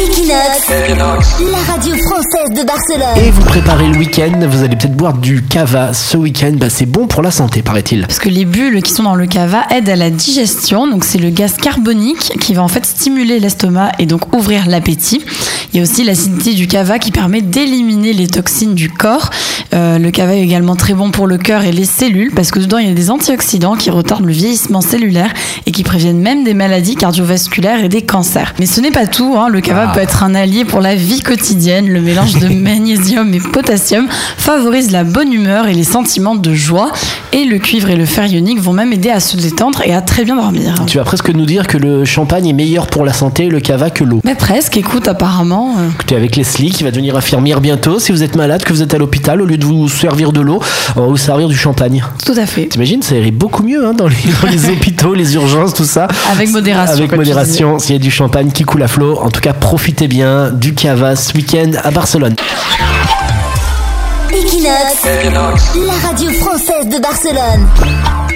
Equinox, la radio française de Barcelone. Et vous préparez le week-end, vous allez peut-être boire du cava ce week-end. Bah, c'est bon pour la santé, paraît-il. Parce que les bulles qui sont dans le cava aident à la digestion. Donc c'est le gaz carbonique qui va en fait stimuler l'estomac et donc ouvrir l'appétit. Il y a aussi l'acidité du cava qui permet d'éliminer les toxines du corps. Euh, le cava est également très bon pour le cœur et les cellules parce que dedans il y a des antioxydants qui retardent le vieillissement cellulaire et qui préviennent même des maladies cardiovasculaires et des cancers. Mais ce n'est pas tout. Hein. Le cava. Peut être un allié pour la vie quotidienne. Le mélange de magnésium et potassium favorise la bonne humeur et les sentiments de joie. Et le cuivre et le fer ionique vont même aider à se détendre et à très bien dormir. Tu vas presque nous dire que le champagne est meilleur pour la santé, le cava que l'eau. Mais presque, écoute, apparemment. euh, Écoutez, avec Leslie qui va devenir infirmière bientôt, si vous êtes malade, que vous êtes à l'hôpital, au lieu de vous servir de l'eau, on va vous servir du champagne. tout à fait. T'imagines, ça irait beaucoup mieux hein, dans, les, dans les hôpitaux, les urgences, tout ça. Avec modération, Avec tu modération, s'il y a du champagne qui coule à flot. En tout cas, profitez bien du cava ce week-end à Barcelone. Equinox, la radio française de Barcelone.